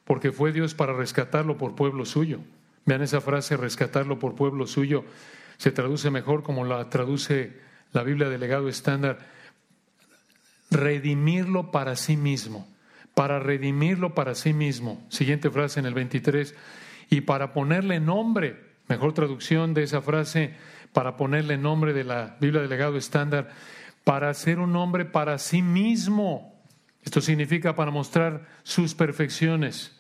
Porque fue Dios para rescatarlo por pueblo suyo. Vean esa frase, rescatarlo por pueblo suyo. Se traduce mejor como la traduce la Biblia de legado estándar. Redimirlo para sí mismo. Para redimirlo para sí mismo. Siguiente frase en el 23. Y para ponerle nombre Mejor traducción de esa frase para ponerle nombre de la Biblia de legado estándar, para ser un hombre para sí mismo. Esto significa para mostrar sus perfecciones.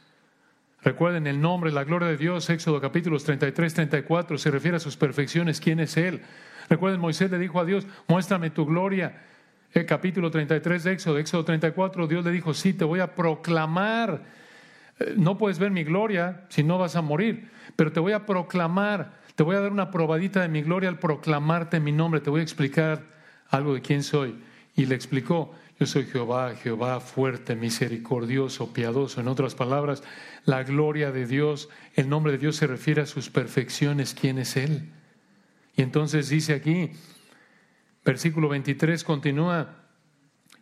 Recuerden el nombre, la gloria de Dios, Éxodo capítulos 33, 34, se refiere a sus perfecciones, quién es Él. Recuerden, Moisés le dijo a Dios, muéstrame tu gloria. El capítulo 33 de Éxodo, Éxodo 34, Dios le dijo, sí, te voy a proclamar. Eh, no puedes ver mi gloria si no vas a morir pero te voy a proclamar, te voy a dar una probadita de mi gloria al proclamarte mi nombre, te voy a explicar algo de quién soy. Y le explicó, yo soy Jehová, Jehová fuerte, misericordioso, piadoso. En otras palabras, la gloria de Dios, el nombre de Dios se refiere a sus perfecciones, quién es Él. Y entonces dice aquí, versículo 23 continúa,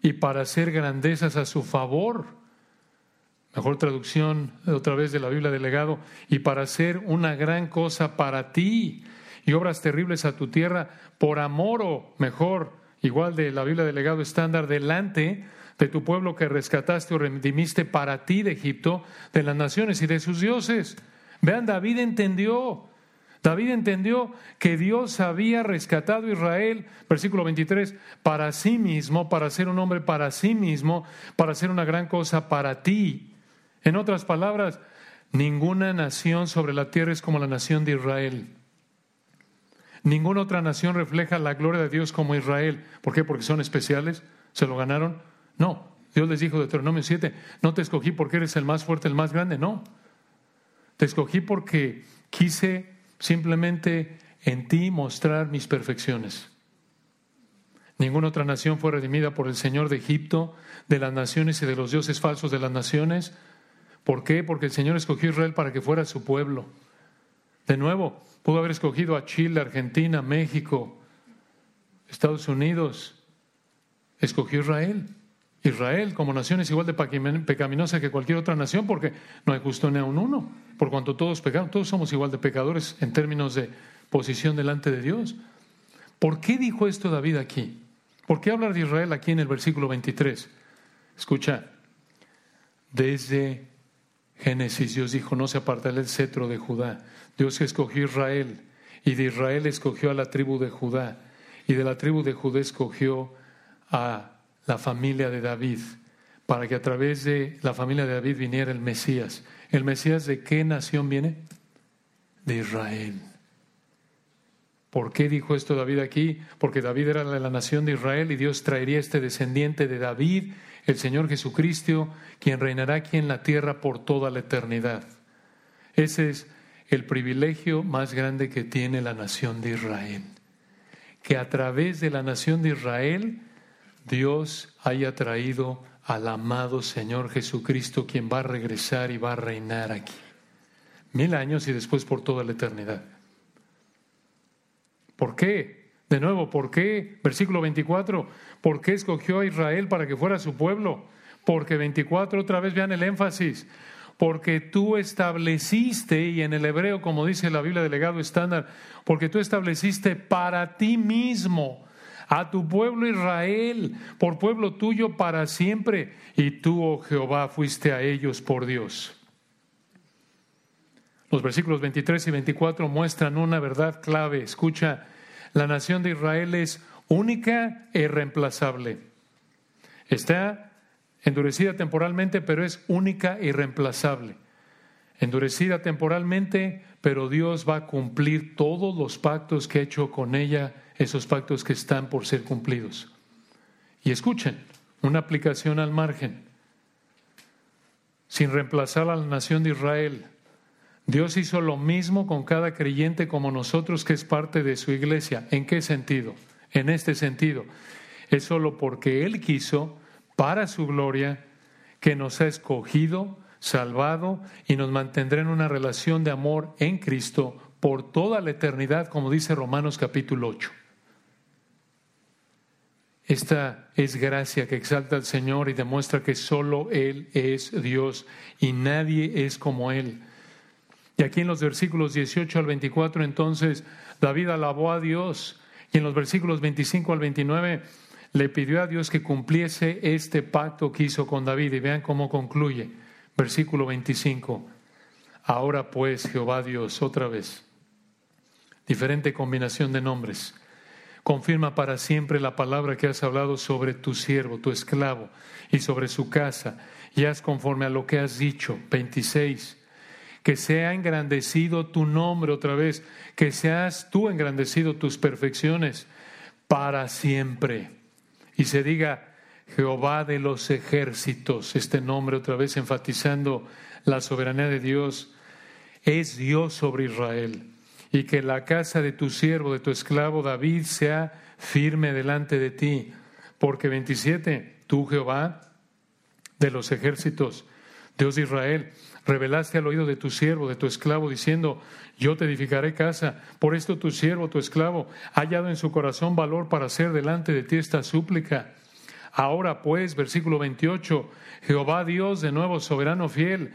y para hacer grandezas a su favor mejor traducción otra vez de la Biblia del legado, y para hacer una gran cosa para ti y obras terribles a tu tierra por amor o mejor, igual de la Biblia del legado estándar, delante de tu pueblo que rescataste o redimiste para ti de Egipto, de las naciones y de sus dioses. Vean, David entendió. David entendió que Dios había rescatado a Israel, versículo 23, para sí mismo, para ser un hombre para sí mismo, para hacer una gran cosa para ti. En otras palabras, ninguna nación sobre la tierra es como la nación de Israel. Ninguna otra nación refleja la gloria de Dios como Israel. ¿Por qué? Porque son especiales. ¿Se lo ganaron? No. Dios les dijo de Deuteronomio 7, no te escogí porque eres el más fuerte, el más grande. No. Te escogí porque quise simplemente en ti mostrar mis perfecciones. Ninguna otra nación fue redimida por el Señor de Egipto, de las naciones y de los dioses falsos de las naciones. ¿Por qué? Porque el Señor escogió a Israel para que fuera su pueblo. De nuevo, pudo haber escogido a Chile, Argentina, México, Estados Unidos. Escogió Israel. Israel como nación es igual de pecaminosa que cualquier otra nación porque no hay justo ni un uno. Por cuanto todos pecaron, todos somos igual de pecadores en términos de posición delante de Dios. ¿Por qué dijo esto David aquí? ¿Por qué hablar de Israel aquí en el versículo 23? Escucha, desde Génesis, Dios dijo, no se apartará el cetro de Judá. Dios escogió a Israel y de Israel escogió a la tribu de Judá y de la tribu de Judá escogió a la familia de David para que a través de la familia de David viniera el Mesías. ¿El Mesías de qué nación viene? De Israel. ¿Por qué dijo esto David aquí? Porque David era de la nación de Israel y Dios traería este descendiente de David el Señor Jesucristo, quien reinará aquí en la tierra por toda la eternidad. Ese es el privilegio más grande que tiene la nación de Israel. Que a través de la nación de Israel Dios haya traído al amado Señor Jesucristo, quien va a regresar y va a reinar aquí. Mil años y después por toda la eternidad. ¿Por qué? De nuevo, ¿por qué? Versículo 24, ¿por qué escogió a Israel para que fuera su pueblo? Porque 24, otra vez vean el énfasis, porque tú estableciste, y en el hebreo, como dice la Biblia de legado estándar, porque tú estableciste para ti mismo a tu pueblo Israel, por pueblo tuyo para siempre, y tú, oh Jehová, fuiste a ellos por Dios. Los versículos 23 y 24 muestran una verdad clave. Escucha, la nación de Israel es única e irreemplazable. Está endurecida temporalmente, pero es única e irreemplazable. endurecida temporalmente, pero Dios va a cumplir todos los pactos que ha hecho con ella, esos pactos que están por ser cumplidos. Y escuchen, una aplicación al margen, sin reemplazar a la nación de Israel. Dios hizo lo mismo con cada creyente como nosotros que es parte de su iglesia. ¿En qué sentido? En este sentido. Es solo porque Él quiso, para su gloria, que nos ha escogido, salvado y nos mantendrá en una relación de amor en Cristo por toda la eternidad, como dice Romanos capítulo 8. Esta es gracia que exalta al Señor y demuestra que solo Él es Dios y nadie es como Él. Y aquí en los versículos 18 al 24 entonces David alabó a Dios y en los versículos 25 al 29 le pidió a Dios que cumpliese este pacto que hizo con David. Y vean cómo concluye. Versículo 25. Ahora pues, Jehová Dios, otra vez, diferente combinación de nombres, confirma para siempre la palabra que has hablado sobre tu siervo, tu esclavo, y sobre su casa, y haz conforme a lo que has dicho. 26. Que sea engrandecido tu nombre otra vez, que seas tú engrandecido tus perfecciones para siempre. Y se diga Jehová de los ejércitos, este nombre otra vez enfatizando la soberanía de Dios, es Dios sobre Israel, y que la casa de tu siervo, de tu esclavo David, sea firme delante de ti, porque 27, tú Jehová de los ejércitos, Dios de Israel, revelaste al oído de tu siervo, de tu esclavo, diciendo, yo te edificaré casa. Por esto tu siervo, tu esclavo, ha hallado en su corazón valor para hacer delante de ti esta súplica. Ahora pues, versículo 28, Jehová Dios, de nuevo soberano fiel,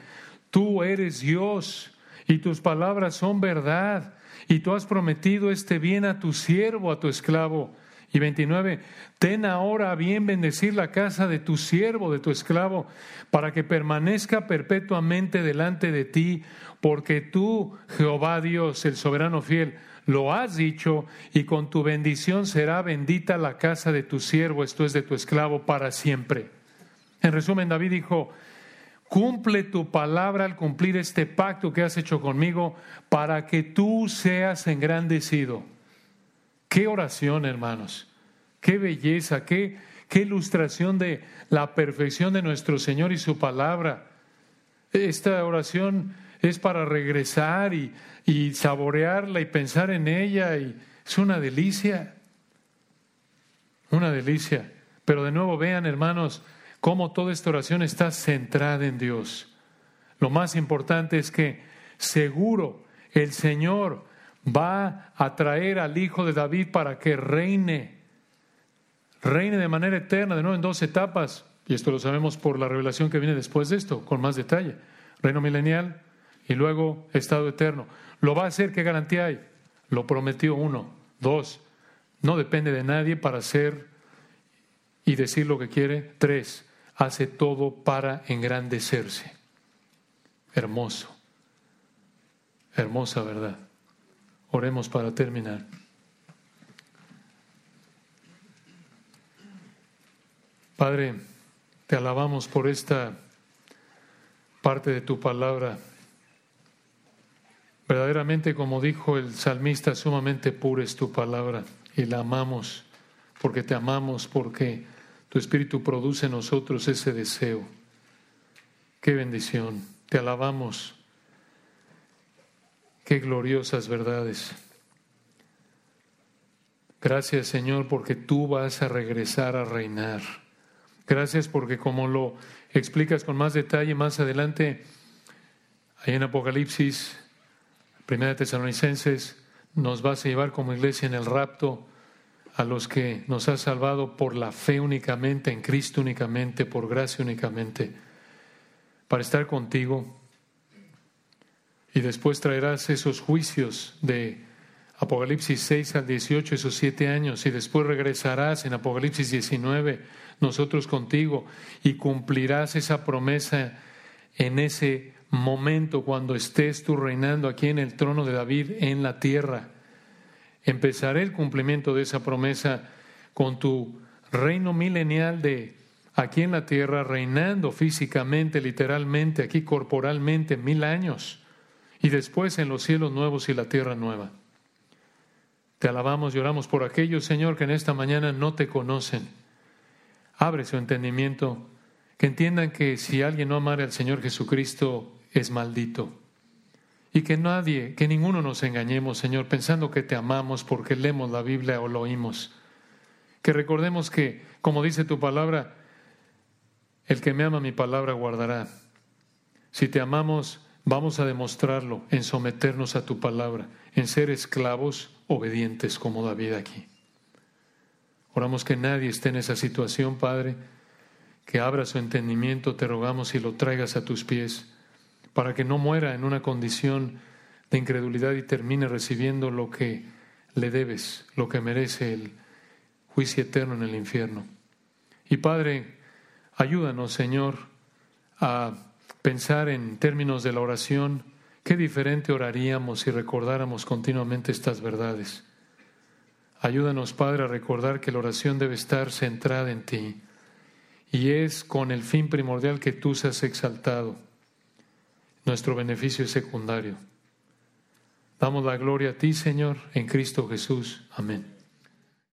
tú eres Dios y tus palabras son verdad y tú has prometido este bien a tu siervo, a tu esclavo. Y 29, ten ahora bien bendecir la casa de tu siervo, de tu esclavo, para que permanezca perpetuamente delante de ti, porque tú, Jehová Dios, el soberano fiel, lo has dicho, y con tu bendición será bendita la casa de tu siervo, esto es de tu esclavo, para siempre. En resumen, David dijo, cumple tu palabra al cumplir este pacto que has hecho conmigo, para que tú seas engrandecido. Qué oración, hermanos. Qué belleza, qué, qué ilustración de la perfección de nuestro Señor y su palabra. Esta oración es para regresar y, y saborearla y pensar en ella y es una delicia, una delicia. Pero de nuevo vean, hermanos, cómo toda esta oración está centrada en Dios. Lo más importante es que seguro el Señor va a traer al hijo de David para que reine, reine de manera eterna, de nuevo en dos etapas, y esto lo sabemos por la revelación que viene después de esto, con más detalle. Reino milenial y luego estado eterno. ¿Lo va a hacer? ¿Qué garantía hay? Lo prometió uno. Dos, no depende de nadie para hacer y decir lo que quiere. Tres, hace todo para engrandecerse. Hermoso. Hermosa verdad. Oremos para terminar. Padre, te alabamos por esta parte de tu palabra. Verdaderamente, como dijo el salmista, sumamente pura es tu palabra y la amamos porque te amamos, porque tu Espíritu produce en nosotros ese deseo. Qué bendición. Te alabamos Qué gloriosas verdades. Gracias Señor porque tú vas a regresar a reinar. Gracias porque como lo explicas con más detalle más adelante, ahí en Apocalipsis, Primera Tesalonicenses, nos vas a llevar como iglesia en el rapto a los que nos has salvado por la fe únicamente, en Cristo únicamente, por gracia únicamente, para estar contigo y después traerás esos juicios de Apocalipsis 6 al 18, esos siete años, y después regresarás en Apocalipsis 19, nosotros contigo, y cumplirás esa promesa en ese momento cuando estés tú reinando aquí en el trono de David en la tierra. Empezaré el cumplimiento de esa promesa con tu reino milenial de aquí en la tierra, reinando físicamente, literalmente, aquí corporalmente, mil años, y después en los cielos nuevos y la tierra nueva. Te alabamos y oramos por aquellos, Señor, que en esta mañana no te conocen. Abre su entendimiento, que entiendan que si alguien no amara al Señor Jesucristo, es maldito. Y que nadie, que ninguno nos engañemos, Señor, pensando que te amamos porque leemos la Biblia o lo oímos. Que recordemos que, como dice tu palabra, el que me ama mi palabra guardará. Si te amamos, vamos a demostrarlo en someternos a tu palabra, en ser esclavos obedientes como David aquí. Oramos que nadie esté en esa situación, Padre, que abra su entendimiento, te rogamos y lo traigas a tus pies para que no muera en una condición de incredulidad y termine recibiendo lo que le debes, lo que merece el juicio eterno en el infierno. Y Padre, ayúdanos, Señor, a pensar en términos de la oración, qué diferente oraríamos si recordáramos continuamente estas verdades. Ayúdanos, Padre, a recordar que la oración debe estar centrada en ti y es con el fin primordial que tú seas exaltado nuestro beneficio es secundario. Damos la gloria a ti, Señor, en Cristo Jesús. Amén.